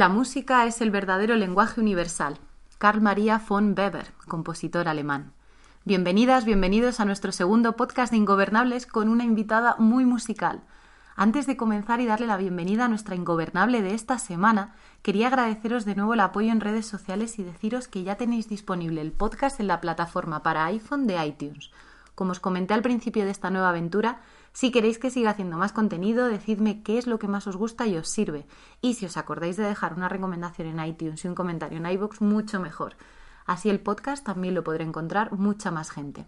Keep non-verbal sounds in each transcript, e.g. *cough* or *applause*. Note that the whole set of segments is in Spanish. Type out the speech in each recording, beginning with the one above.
La música es el verdadero lenguaje universal. Karl Maria von Weber, compositor alemán. Bienvenidas, bienvenidos a nuestro segundo podcast de Ingobernables con una invitada muy musical. Antes de comenzar y darle la bienvenida a nuestra ingobernable de esta semana, quería agradeceros de nuevo el apoyo en redes sociales y deciros que ya tenéis disponible el podcast en la plataforma para iPhone de iTunes. Como os comenté al principio de esta nueva aventura, si queréis que siga haciendo más contenido, decidme qué es lo que más os gusta y os sirve. Y si os acordáis de dejar una recomendación en iTunes y un comentario en iBox, mucho mejor. Así el podcast también lo podrá encontrar mucha más gente.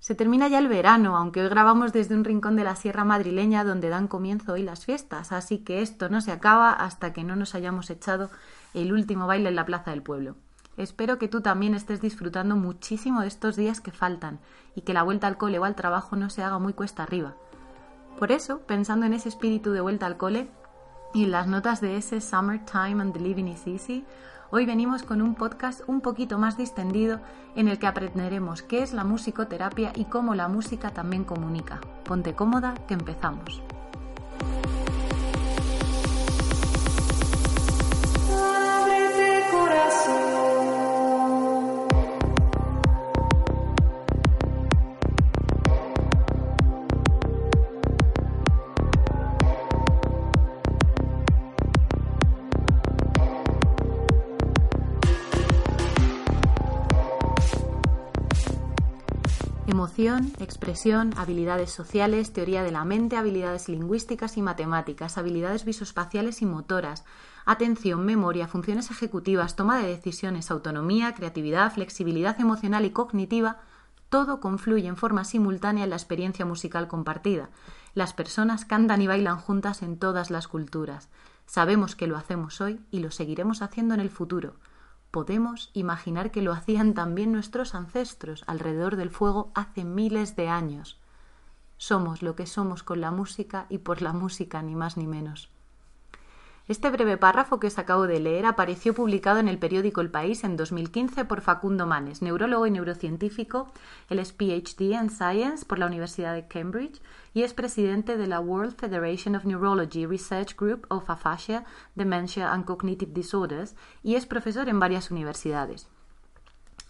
Se termina ya el verano, aunque hoy grabamos desde un rincón de la sierra madrileña donde dan comienzo hoy las fiestas, así que esto no se acaba hasta que no nos hayamos echado el último baile en la plaza del pueblo. Espero que tú también estés disfrutando muchísimo de estos días que faltan y que la vuelta al cole o al trabajo no se haga muy cuesta arriba. Por eso, pensando en ese espíritu de vuelta al cole y en las notas de ese Summertime and the Living is Easy, hoy venimos con un podcast un poquito más distendido en el que aprenderemos qué es la musicoterapia y cómo la música también comunica. Ponte cómoda, que empezamos. Expresión, habilidades sociales, teoría de la mente, habilidades lingüísticas y matemáticas, habilidades visoespaciales y motoras, atención, memoria, funciones ejecutivas, toma de decisiones, autonomía, creatividad, flexibilidad emocional y cognitiva, todo confluye en forma simultánea en la experiencia musical compartida. Las personas cantan y bailan juntas en todas las culturas. Sabemos que lo hacemos hoy y lo seguiremos haciendo en el futuro podemos imaginar que lo hacían también nuestros ancestros alrededor del fuego hace miles de años. Somos lo que somos con la música y por la música, ni más ni menos. Este breve párrafo que os acabo de leer apareció publicado en el periódico El País en 2015 por Facundo Manes, neurólogo y neurocientífico. Él es PhD en Science por la Universidad de Cambridge y es presidente de la World Federation of Neurology Research Group of Aphasia, Dementia and Cognitive Disorders y es profesor en varias universidades.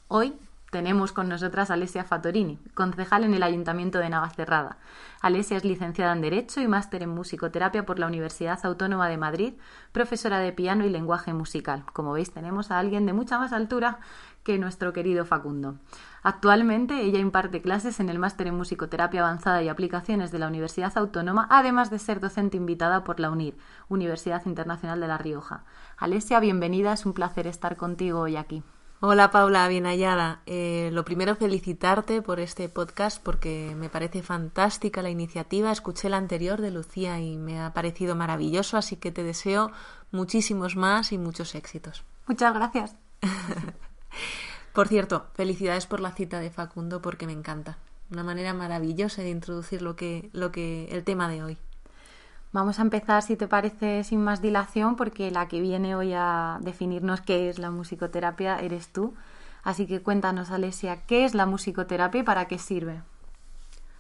Hoy tenemos con nosotras a Alessia Fatorini, concejal en el Ayuntamiento de Navacerrada. Alessia es licenciada en Derecho y máster en Musicoterapia por la Universidad Autónoma de Madrid, profesora de piano y lenguaje musical. Como veis, tenemos a alguien de mucha más altura que nuestro querido Facundo. Actualmente ella imparte clases en el máster en Musicoterapia Avanzada y Aplicaciones de la Universidad Autónoma, además de ser docente invitada por la UNIR, Universidad Internacional de La Rioja. Alessia, bienvenida, es un placer estar contigo hoy aquí. Hola Paula, bien hallada. Eh, lo primero felicitarte por este podcast porque me parece fantástica la iniciativa. Escuché la anterior de Lucía y me ha parecido maravilloso, así que te deseo muchísimos más y muchos éxitos. Muchas gracias. *laughs* por cierto, felicidades por la cita de Facundo porque me encanta. Una manera maravillosa de introducir lo que, lo que el tema de hoy. Vamos a empezar, si te parece, sin más dilación, porque la que viene hoy a definirnos qué es la musicoterapia eres tú. Así que cuéntanos, Alesia, ¿qué es la musicoterapia y para qué sirve?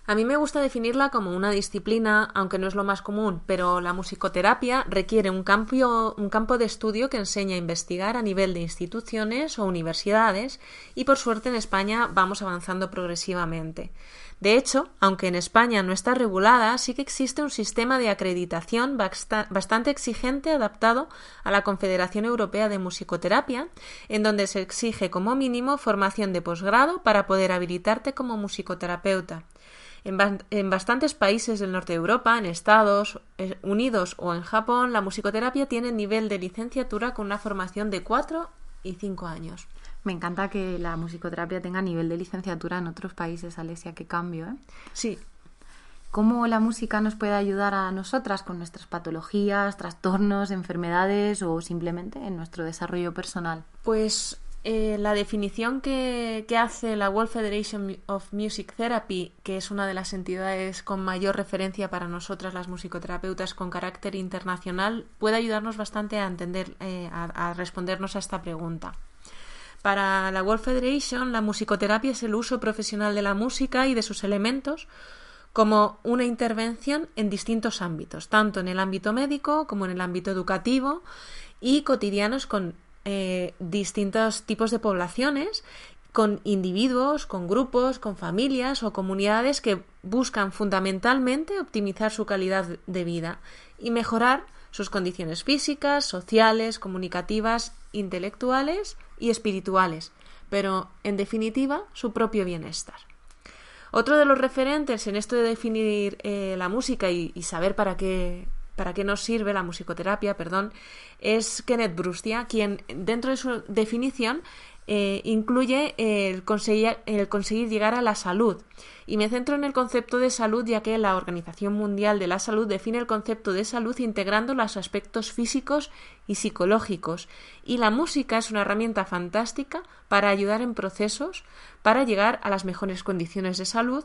A mí me gusta definirla como una disciplina, aunque no es lo más común, pero la musicoterapia requiere un, un campo de estudio que enseña a investigar a nivel de instituciones o universidades y por suerte en España vamos avanzando progresivamente. De hecho, aunque en España no está regulada, sí que existe un sistema de acreditación bastante exigente adaptado a la Confederación Europea de Musicoterapia, en donde se exige como mínimo formación de posgrado para poder habilitarte como musicoterapeuta. En, bastantes países del norte de Europa, en Estados eh, Unidos o en Japón, la musicoterapia tiene nivel de licenciatura con una formación de 4 y 5 años. Me encanta que la musicoterapia tenga nivel de licenciatura en otros países, Alesia, qué cambio, ¿eh? Sí. ¿Cómo la música nos puede ayudar a nosotras con nuestras patologías, trastornos, enfermedades o simplemente en nuestro desarrollo personal? Pues eh, la definición que, hace la World Federation of Music Therapy, que es una de las entidades con mayor referencia para nosotras, las musicoterapeutas con carácter internacional, puede ayudarnos bastante a entender, eh, a, respondernos a esta pregunta. Para la World Federation, la musicoterapia es el uso profesional de la música y de sus elementos como una intervención en distintos ámbitos, tanto en el ámbito médico como en el ámbito educativo y cotidianos con eh, distintos tipos de poblaciones con individuos, con grupos, con familias o comunidades que buscan fundamentalmente optimizar su calidad de vida y mejorar sus condiciones físicas, sociales, comunicativas, intelectuales y espirituales, pero en definitiva su propio bienestar. Otro de los referentes en esto de definir eh, la música y, y saber para qué para qué nos sirve la musicoterapia, perdón, es Kenneth Brustia, quien dentro de su definición eh, incluye conseguir, el conseguir llegar a la salud. Y me centro en el concepto de salud ya que la Organización Mundial de la Salud define el concepto de salud integrando los aspectos físicos y psicológicos. Y la música es una herramienta fantástica para ayudar en procesos para llegar a las mejores condiciones de salud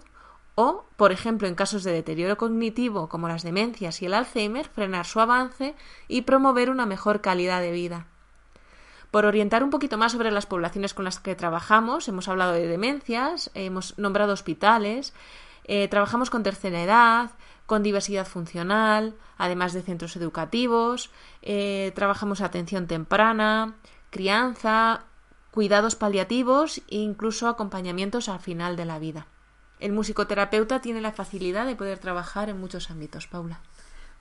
o, por ejemplo, en casos de deterioro cognitivo como las demencias y el Alzheimer, frenar su avance y promover una mejor calidad de vida. Por orientar un poquito más sobre las poblaciones con las que trabajamos, hemos hablado de demencias, hemos nombrado hospitales, eh, trabajamos con tercera edad, con diversidad funcional, además de centros educativos, eh, trabajamos atención temprana, crianza, cuidados paliativos e incluso acompañamientos al final de la vida. El musicoterapeuta tiene la facilidad de poder trabajar en muchos ámbitos, Paula.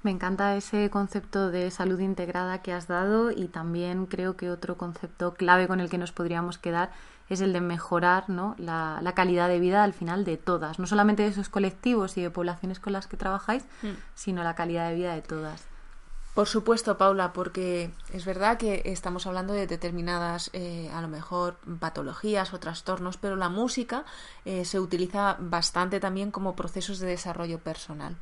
Me encanta ese concepto de salud integrada que has dado y también creo que otro concepto clave con el que nos podríamos quedar es el de mejorar ¿no? la, calidad de vida al final de todas, no solamente de esos colectivos y de poblaciones con las que trabajáis, mm. sino la calidad de vida de todas. Por supuesto, Paula, porque es verdad que estamos hablando de determinadas, eh, a lo mejor, patologías o trastornos, pero la música eh, se utiliza bastante también como procesos de desarrollo personal.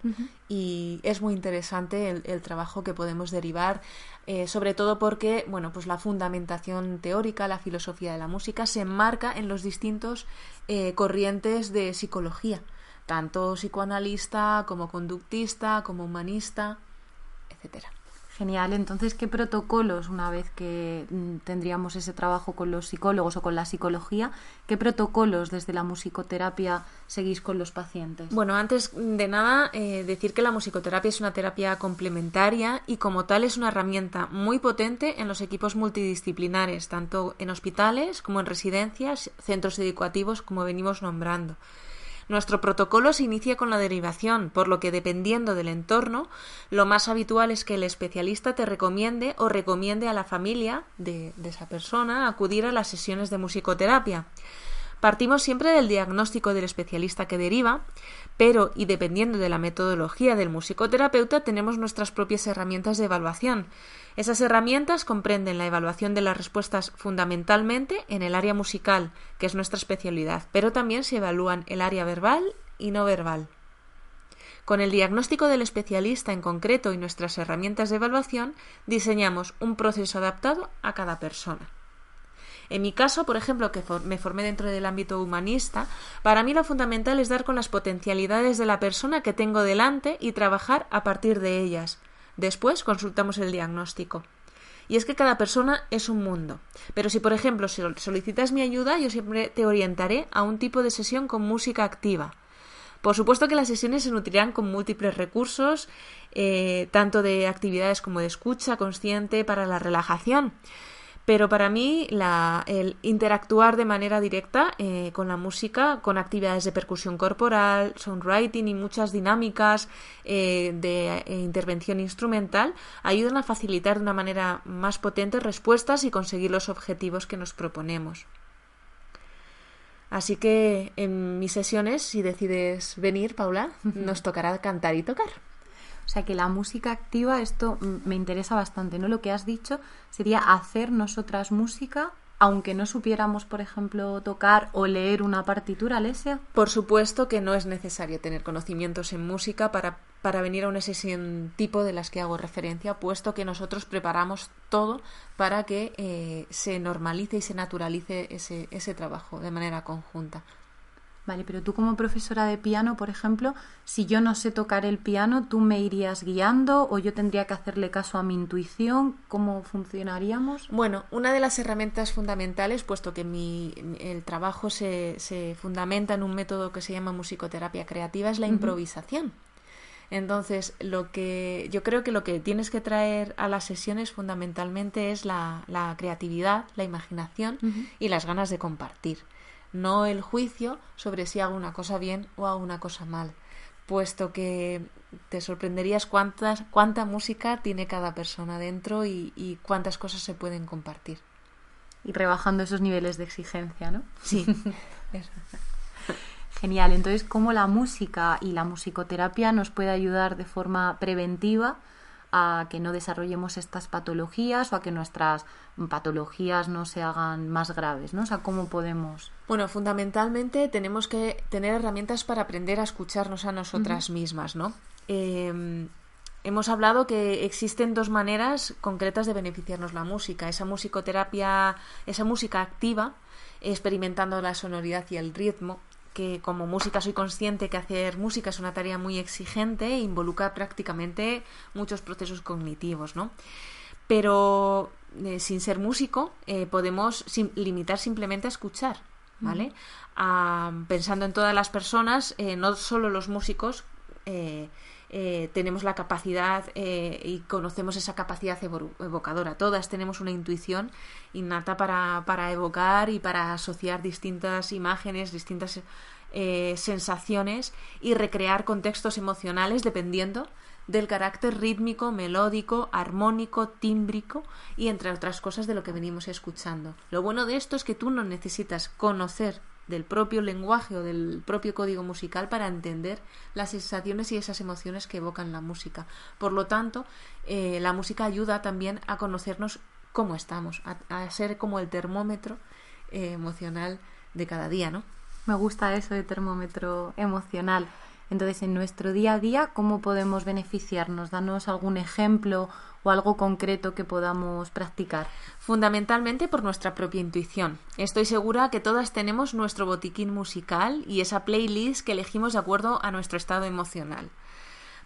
Y es muy interesante el, trabajo que podemos derivar, eh, sobre todo porque, bueno, pues la fundamentación teórica, la filosofía de la música se enmarca en los distintos corrientes de psicología, tanto psicoanalista como conductista, como humanista, etcétera. Genial. Entonces, ¿qué protocolos, una vez que mm, tendríamos ese trabajo con los psicólogos o con la psicología, qué protocolos desde la musicoterapia seguís con los pacientes? Bueno, antes de nada, eh, decir que la musicoterapia es una terapia complementaria y como tal es una herramienta muy potente en los equipos multidisciplinares, tanto en hospitales como en residencias, centros educativos, como venimos nombrando. Nuestro protocolo se inicia con la derivación, por lo que dependiendo del entorno, lo más habitual es que el especialista te recomiende o recomiende a la familia de, esa persona acudir a las sesiones de musicoterapia. Partimos siempre del diagnóstico del especialista que deriva, pero y dependiendo de la metodología del musicoterapeuta tenemos nuestras propias herramientas de evaluación. Esas herramientas comprenden la evaluación de las respuestas fundamentalmente en el área musical, que es nuestra especialidad, pero también se evalúan el área verbal y no verbal. Con el diagnóstico del especialista en concreto y nuestras herramientas de evaluación, diseñamos un proceso adaptado a cada persona. En mi caso, por ejemplo, que me formé dentro del ámbito humanista, para mí lo fundamental es dar con las potencialidades de la persona que tengo delante y trabajar a partir de ellas. Después consultamos el diagnóstico. Y es que cada persona es un mundo. Pero si, por ejemplo, solicitas mi ayuda, yo siempre te orientaré a un tipo de sesión con música activa. Por supuesto que las sesiones se nutrirán con múltiples recursos, eh, tanto de actividades como de escucha consciente para la relajación. Pero para mí el interactuar de manera directa eh, con la música, con actividades de percusión corporal, songwriting y muchas dinámicas eh, de eh, intervención instrumental ayudan a facilitar de una manera más potente respuestas y conseguir los objetivos que nos proponemos. Así que en mis sesiones, si decides venir, Paula, *laughs* nos tocará cantar y tocar. O sea que la música activa, esto me interesa bastante, ¿no? Lo que has dicho sería hacer nosotras música aunque no supiéramos, por ejemplo, tocar o leer una partitura, Alesia? Por supuesto que no es necesario tener conocimientos en música para, para venir a una sesión tipo de las que hago referencia, puesto que nosotros preparamos todo para que eh, se normalice y se naturalice ese, ese trabajo de manera conjunta. Vale, pero tú como profesora de piano, por ejemplo, si yo no sé tocar el piano, ¿tú me irías guiando o yo tendría que hacerle caso a mi intuición? ¿Cómo funcionaríamos? Bueno, una de las herramientas fundamentales, puesto que mi, el trabajo se, se fundamenta en un método que se llama musicoterapia creativa, es la improvisación. Entonces, lo que yo creo que lo que tienes que traer a las sesiones fundamentalmente es la, la creatividad, la imaginación y las ganas de compartir no el juicio sobre si hago una cosa bien o hago una cosa mal, puesto que te sorprenderías cuántas, cuánta música tiene cada persona dentro y, cuántas cosas se pueden compartir. Y rebajando esos niveles de exigencia, ¿no? Sí. *laughs* Genial. Entonces, ¿cómo la música y la musicoterapia nos puede ayudar de forma preventiva a que no desarrollemos estas patologías o a que nuestras patologías no se hagan más graves, ¿no? O sea, ¿cómo podemos...? Bueno, fundamentalmente tenemos que tener herramientas para aprender a escucharnos a nosotras mismas, ¿no? Em, hemos hablado que existen dos maneras concretas de beneficiarnos la música. Esa musicoterapia, esa música activa, experimentando la sonoridad y el ritmo, que como música soy consciente que hacer música es una tarea muy exigente e involucra prácticamente muchos procesos cognitivos, ¿no? Pero eh, sin ser músico eh, podemos limitar simplemente a escuchar, ¿vale? pensando en todas las personas, eh, no solo los músicos, tenemos la capacidad y conocemos esa capacidad evocadora. Todas tenemos una intuición innata para, para evocar y para asociar distintas imágenes, distintas sensaciones y recrear contextos emocionales dependiendo del carácter rítmico, melódico, armónico, tímbrico y entre otras cosas de lo que venimos escuchando. Lo bueno de esto es que tú no necesitas conocer del propio lenguaje o del propio código musical para entender las sensaciones y esas emociones que evocan la música. Por lo tanto, eh, la música ayuda también a conocernos cómo estamos, a, ser como el termómetro eh, emocional de cada día, ¿no? Me gusta eso de termómetro emocional. Entonces, en nuestro día a día, ¿cómo podemos beneficiarnos? Danos algún ejemplo o algo concreto que podamos practicar. Fundamentalmente por nuestra propia intuición. Estoy segura que todas tenemos nuestro botiquín musical y esa playlist que elegimos de acuerdo a nuestro estado emocional.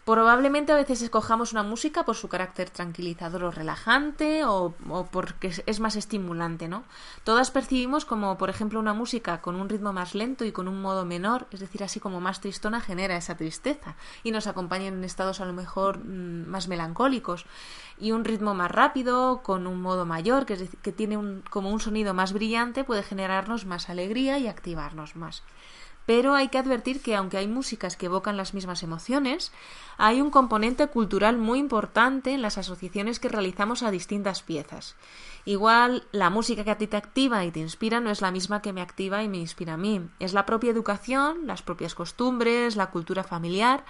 Probablemente a veces escojamos una música por su carácter tranquilizador o relajante o, porque es más estimulante, ¿no? Todas percibimos como, por ejemplo, una música con un ritmo más lento y con un modo menor, es decir, así como más tristona, genera esa tristeza y nos acompaña en estados a lo mejor mm, más melancólicos. Y un ritmo más rápido, con un modo mayor, que, es decir, que tiene un, como un sonido más brillante, puede generarnos más alegría y activarnos más. Pero hay que advertir que aunque hay músicas que evocan las mismas emociones, hay un componente cultural muy importante en las asociaciones que realizamos a distintas piezas. Igual la música que a ti te activa y te inspira no es la misma que me activa y me inspira a mí. Es la propia educación, las propias costumbres, la cultura familiar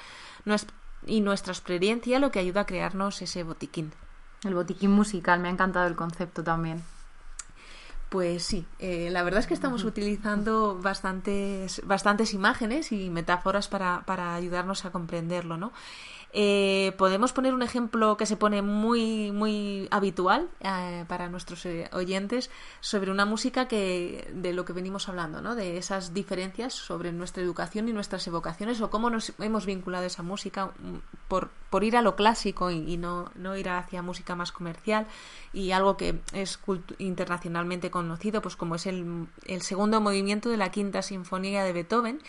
y nuestra experiencia lo que ayuda a crearnos ese botiquín. El botiquín musical, me ha encantado el concepto también. Pues sí, eh, la verdad es que estamos utilizando bastantes, bastantes imágenes y metáforas para, para ayudarnos a comprenderlo, ¿no? Eh, podemos poner un ejemplo que se pone muy, muy habitual eh, para nuestros eh, oyentes sobre una música que de lo que venimos hablando, ¿no? de esas diferencias sobre nuestra educación y nuestras evocaciones o cómo nos hemos vinculado a esa música mm, por, por ir a lo clásico y, no, no, ir hacia música más comercial y algo que es internacionalmente conocido, pues como es el, el segundo movimiento de la quinta sinfonía de Beethoven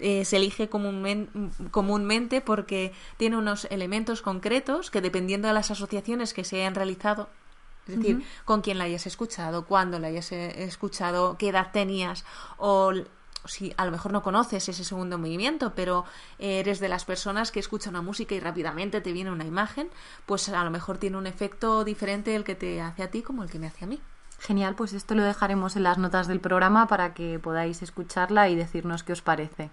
eh, se elige comúnmente porque tiene unos elementos concretos que dependiendo de las asociaciones que se hayan realizado, es decir, con quién la hayas escuchado, cuándo la hayas eh, escuchado, qué edad tenías o si a lo mejor no conoces ese segundo movimiento, pero eres de las personas que escuchan una música y rápidamente te viene una imagen, pues a lo mejor tiene un efecto diferente el que te hace a ti como el que me hace a mí. Genial, pues esto lo dejaremos en las notas del programa para que podáis escucharla y decirnos qué os parece.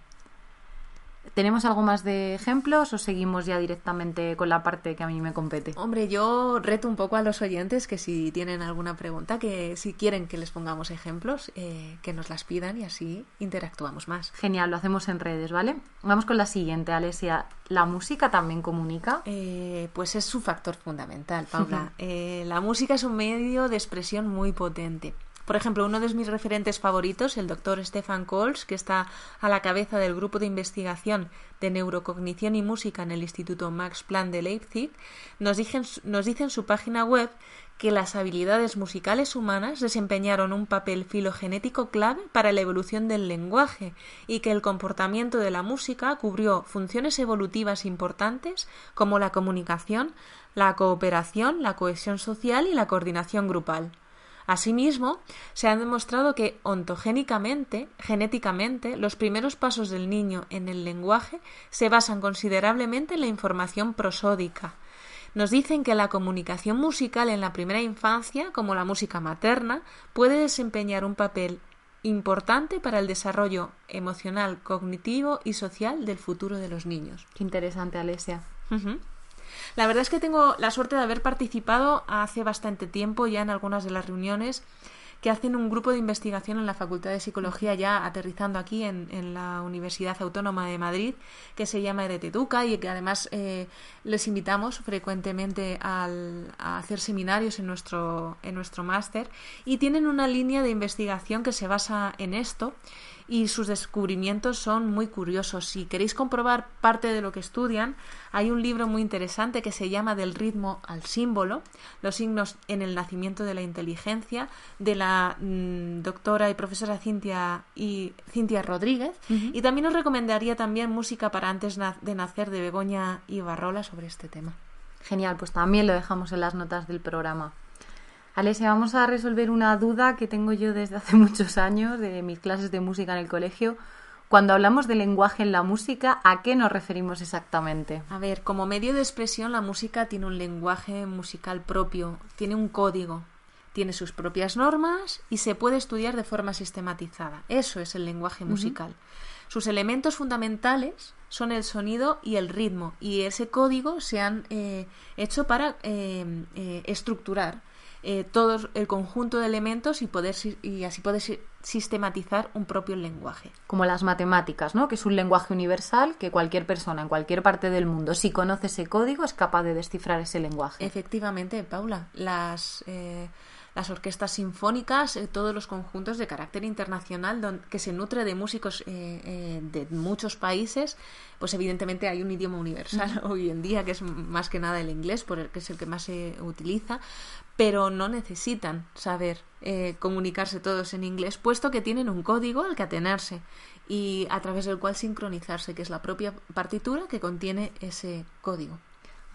¿Tenemos algo más de ejemplos o seguimos ya directamente con la parte que a mí me compete? Hombre, yo reto un poco a los oyentes que si tienen alguna pregunta, que si quieren que les pongamos ejemplos, eh, que nos las pidan y así interactuamos más. Genial, lo hacemos en redes, ¿vale? Vamos con la siguiente, Alesia. ¿La música también comunica? Eh, pues es su factor fundamental, *laughs* Paula. Eh, la música es un medio de expresión muy potente. Por ejemplo, uno de mis referentes favoritos, el doctor Stefan Kohls, que está a la cabeza del grupo de investigación de neurocognición y música en el Instituto Max Planck de Leipzig, nos, nos dice en su página web que las habilidades musicales humanas desempeñaron un papel filogenético clave para la evolución del lenguaje y que el comportamiento de la música cubrió funciones evolutivas importantes como la comunicación, la cooperación, la cohesión social y la coordinación grupal. Asimismo, se ha demostrado que ontogénicamente, genéticamente, los primeros pasos del niño en el lenguaje se basan considerablemente en la información prosódica. Nos dicen que la comunicación musical en la primera infancia, como la música materna, puede desempeñar un papel importante para el desarrollo emocional, cognitivo y social del futuro de los niños. Qué interesante, Alesia. La verdad es que tengo la suerte de haber participado hace bastante tiempo ya en algunas de las reuniones que hacen un grupo de investigación en la Facultad de Psicología, ya aterrizando aquí en, la Universidad Autónoma de Madrid, que se llama Educa y que además eh, les invitamos frecuentemente a hacer seminarios en nuestro, en nuestro máster. Y tienen una línea de investigación que se basa en esto y sus descubrimientos son muy curiosos. Si queréis comprobar parte de lo que estudian, hay un libro muy interesante que se llama Del ritmo al símbolo, los signos en el nacimiento de la inteligencia, de la mm, doctora y profesora Cintia, y, Cintia Rodríguez. Y también os recomendaría también música para antes de nacer de Begoña y Barrola sobre este tema. Genial, pues también lo dejamos en las notas del programa. Alesia, vamos a resolver una duda que tengo yo desde hace *laughs* muchos años de mis clases de música en el colegio. Cuando hablamos de lenguaje en la música, ¿a qué nos referimos exactamente? A ver, como medio de expresión, la música tiene un lenguaje musical propio, tiene un código, tiene sus propias normas y se puede estudiar de forma sistematizada. Eso es el lenguaje musical. Sus elementos fundamentales son el sonido y el ritmo, y ese código se han eh, hecho para eh, eh, estructurar eh, todo el conjunto de elementos y, poder, y así poder sistematizar un propio lenguaje. Como las matemáticas, ¿no? que es un lenguaje universal que cualquier persona en cualquier parte del mundo, si conoce ese código, es capaz de descifrar ese lenguaje. Efectivamente, Paula. Las. Eh, las orquestas sinfónicas, eh, todos los conjuntos de carácter internacional que se nutre de músicos de muchos países, pues evidentemente hay un idioma universal hoy en día que es más que nada el inglés, por el, que es el que más se utiliza, pero no necesitan saber comunicarse todos en inglés, puesto que tienen un código al que atenerse y a través del cual sincronizarse, que es la propia partitura que contiene ese código.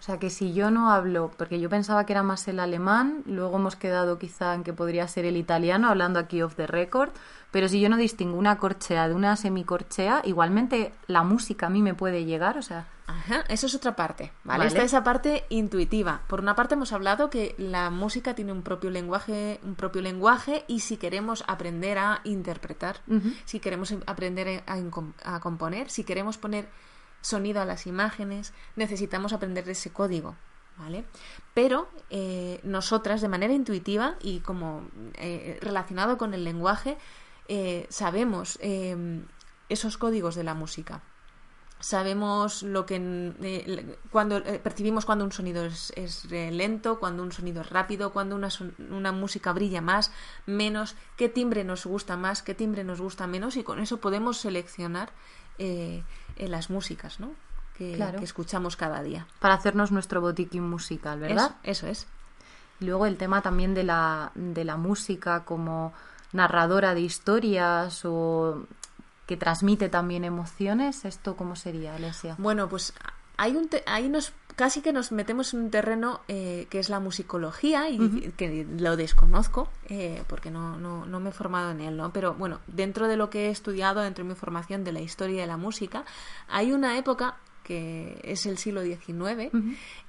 O sea que si yo no hablo, porque yo pensaba que era más el alemán, luego hemos quedado quizá en que podría ser el italiano, hablando aquí off the record, pero si yo no distingo una corchea de una semicorchea, igualmente la música a mí me puede llegar, o sea... Ajá, eso es otra parte, ¿vale? Esta es esa parte intuitiva. Por una parte hemos hablado que la música tiene un propio lenguaje, un propio lenguaje y si queremos aprender a interpretar, si queremos aprender a componer, si queremos poner sonido a las imágenes, necesitamos aprender ese código. ¿Vale? Pero eh, nosotras, de manera intuitiva y como eh, relacionado con el lenguaje, eh, sabemos esos códigos de la música. Sabemos lo que cuando percibimos cuando un sonido es, lento, cuando un sonido es rápido, cuando una, una, música brilla más, menos, qué timbre nos gusta más, qué timbre nos gusta menos, y con eso podemos seleccionar en las músicas, ¿no? Que, escuchamos cada día. Para hacernos nuestro botiquín musical, ¿verdad? Eso, es. Y luego el tema también de la, de la música como narradora de historias o que transmite también emociones, ¿esto cómo sería, Alesia? Bueno, pues hay un ahí nos casi que nos metemos en un terreno eh, que es la musicología y que lo desconozco eh, porque no, no, no, me he formado en él, ¿no? Pero bueno, dentro de lo que he estudiado, dentro de mi formación de la historia de la música, hay una época que es el siglo XIX,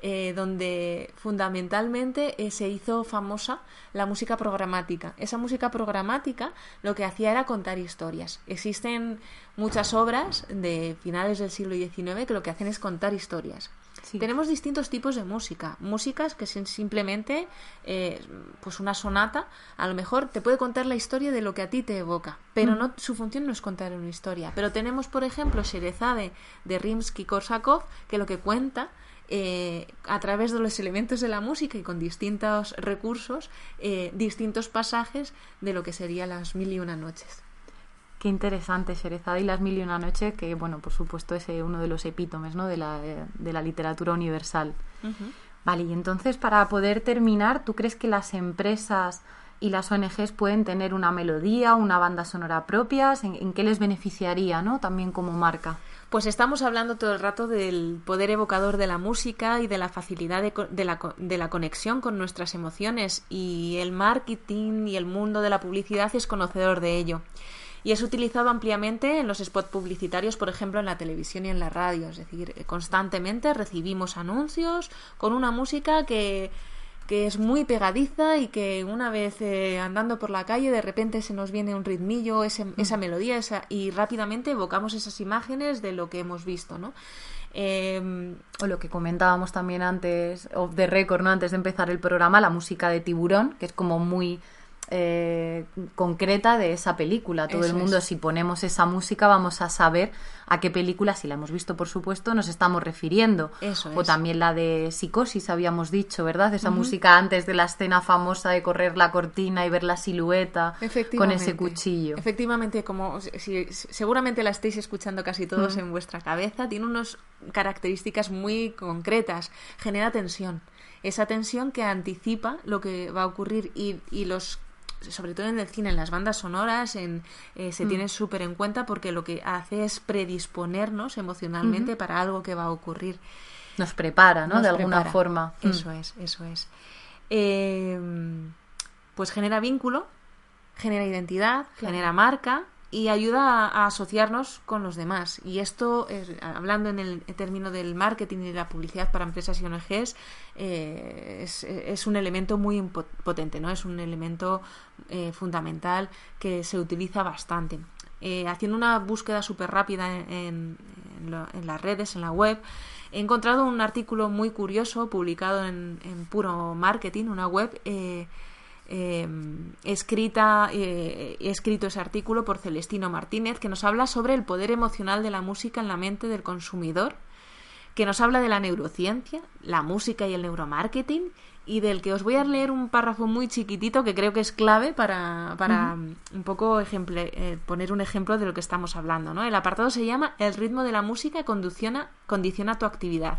eh, donde fundamentalmente eh, se hizo famosa la música programática. Esa música programática lo que hacía era contar historias. Existen muchas obras de finales del siglo XIX que lo que hacen es contar historias. Tenemos distintos tipos de música. Músicas que son simplemente eh, pues una sonata, a lo mejor te puede contar la historia de lo que a ti te evoca, pero mm. no su función no es contar una historia. Pero tenemos, por ejemplo, Sherezade de Rimsky-Korsakov, que lo que cuenta eh, a través de los elementos de la música y con distintos recursos, eh, distintos pasajes de lo que sería las mil y una noches. Qué interesante, Sherezada y las mil y una noches, que, bueno, por supuesto es uno de los epítomes ¿no? de, la, de la literatura universal. Vale, y entonces para poder terminar, ¿tú crees que las empresas y las ONGs pueden tener una melodía, una banda sonora propias? ¿En, qué les beneficiaría, ¿no? También como marca. Pues estamos hablando todo el rato del poder evocador de la música y de la facilidad de, de, la, de, la, conexión con nuestras emociones y el marketing y el mundo de la publicidad es conocedor de ello y es utilizado ampliamente en los spots publicitarios, por ejemplo, en la televisión y en la radio. Es decir, eh, constantemente recibimos anuncios con una música que, que es muy pegadiza y que una vez eh, andando por la calle de repente se nos viene un ritmillo, ese, mm. esa melodía esa, y rápidamente evocamos esas imágenes de lo que hemos visto, ¿no? Em, o lo que comentábamos también antes, of the record, ¿no? antes de empezar el programa, la música de Tiburón, que es como muy eh, concreta de esa película. Todo el mundo, si ponemos esa música, vamos a saber a qué película, si la hemos visto, por supuesto, nos estamos refiriendo. o también la de Psicosis, habíamos dicho, ¿verdad? Esa música antes de la escena famosa de correr la cortina y ver la silueta con ese cuchillo. Efectivamente, como si, seguramente la estáis escuchando casi todos en vuestra cabeza, tiene unas características muy concretas. Genera tensión esa tensión que anticipa lo que va a ocurrir y, y los sobre todo en el cine, en las bandas sonoras, en, eh, se mm. tiene súper en cuenta porque lo que hace es predisponernos emocionalmente para algo que va a ocurrir. Nos prepara, ¿no? de alguna forma. Mm. Eso es, eso es. Em, pues genera vínculo, genera identidad, genera marca y ayuda a, asociarnos con los demás. Y esto, hablando en el término del marketing y de la publicidad para empresas y ONGs, eh, es, un elemento muy potente, ¿no? Es un elemento eh, fundamental que se utiliza bastante. Eh, haciendo una búsqueda súper rápida en, las redes, en la web, he encontrado un artículo muy curioso publicado en, en Puro Marketing, una web eh, escrita, eh, he escrito ese artículo por Celestino Martínez, que nos habla sobre el poder emocional de la música en la mente del consumidor, que nos habla de la neurociencia, la música y el neuromarketing, y del que os voy a leer un párrafo muy chiquitito que creo que es clave para, para un poco eh, poner un ejemplo de lo que estamos hablando. ¿no? El apartado se llama El ritmo de la música condiciona, condiciona tu actividad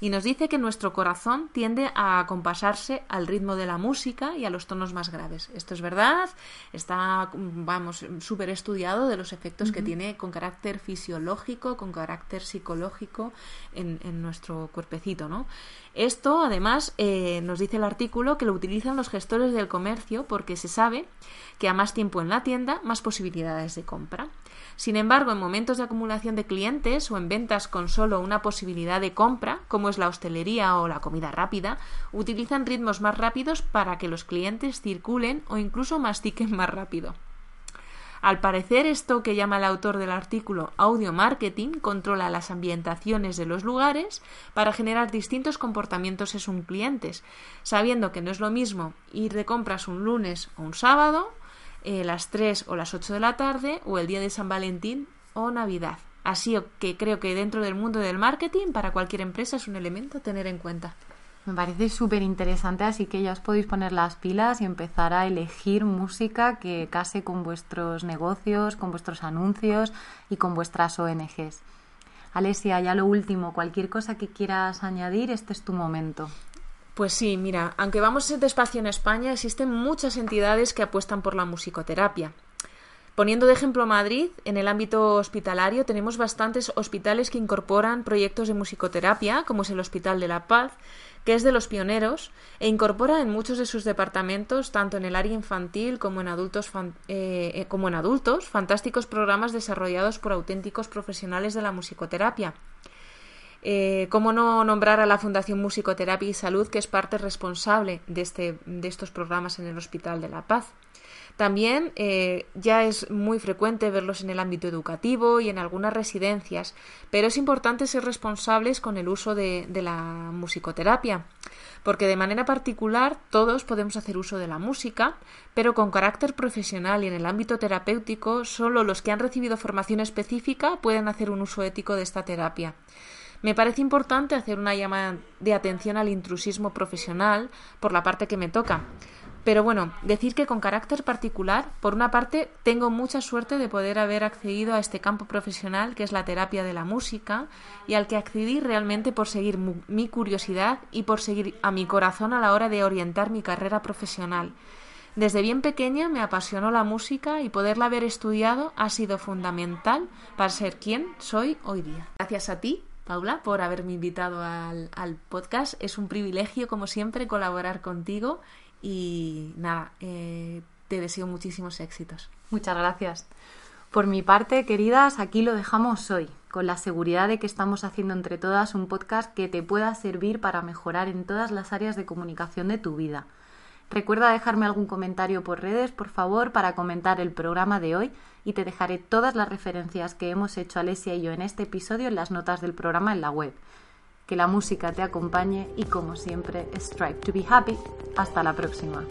y nos dice que nuestro corazón tiende a compasarse al ritmo de la música y a los tonos más graves. Esto es verdad, está, vamos, súper estudiado de los efectos que tiene con carácter fisiológico, con carácter psicológico en, nuestro cuerpecito, ¿no? Esto, además, eh, nos dice el artículo que lo utilizan los gestores del comercio porque se sabe que a más tiempo en la tienda, más posibilidades de compra. Sin embargo, en momentos de acumulación de clientes o en ventas con solo una posibilidad de compra, como es la hostelería o la comida rápida, utilizan ritmos más rápidos para que los clientes circulen o incluso mastiquen más rápido. Al parecer, esto que llama el autor del artículo audio marketing controla las ambientaciones de los lugares para generar distintos comportamientos en sus clientes, sabiendo que no es lo mismo ir de compras un lunes o un sábado eh, las 3 o las 8 de la tarde o el día de San Valentín o Navidad. Así que creo que dentro del mundo del marketing para cualquier empresa es un elemento a tener en cuenta. Me parece súper interesante, así que ya os podéis poner las pilas y empezar a elegir música que case con vuestros negocios, con vuestros anuncios y con vuestras ONGs. Alesia, ya lo último, cualquier cosa que quieras añadir, este es tu momento. Pues sí, mira, aunque vamos despacio en España, existen muchas entidades que apuestan por la musicoterapia. Poniendo de ejemplo Madrid, en el ámbito hospitalario tenemos bastantes hospitales que incorporan proyectos de musicoterapia, como es el Hospital de la Paz, que es de los pioneros e incorpora en muchos de sus departamentos, tanto en el área infantil como en adultos, eh, eh, como en adultos fantásticos programas desarrollados por auténticos profesionales de la musicoterapia. Eh, ¿Cómo no nombrar a la Fundación Musicoterapia y Salud, que es parte responsable de, este, de estos programas en el Hospital de la Paz? También eh, ya es muy frecuente verlos en el ámbito educativo y en algunas residencias, pero es importante ser responsables con el uso de, de la musicoterapia, porque de manera particular todos podemos hacer uso de la música, pero con carácter profesional y en el ámbito terapéutico solo los que han recibido formación específica pueden hacer un uso ético de esta terapia. Me parece importante hacer una llamada de atención al intrusismo profesional por la parte que me toca, pero bueno, decir que con carácter particular, por una parte, tengo mucha suerte de poder haber accedido a este campo profesional que es la terapia de la música y al que accedí realmente por seguir mi curiosidad y por seguir a mi corazón a la hora de orientar mi carrera profesional. Desde bien pequeña me apasionó la música y poderla haber estudiado ha sido fundamental para ser quien soy hoy día. Gracias a ti, Paula, por haberme invitado al, al podcast. Es un privilegio, como siempre, colaborar contigo y nada, eh, te deseo muchísimos éxitos. Muchas gracias. Por mi parte, queridas, aquí lo dejamos hoy, con la seguridad de que estamos haciendo entre todas un podcast que te pueda servir para mejorar en todas las áreas de comunicación de tu vida. Recuerda dejarme algún comentario por redes, por favor, para comentar el programa de hoy y te dejaré todas las referencias que hemos hecho Alesia y yo en este episodio en las notas del programa en la web que la música te acompañe y como siempre, strive to be happy. Hasta la próxima.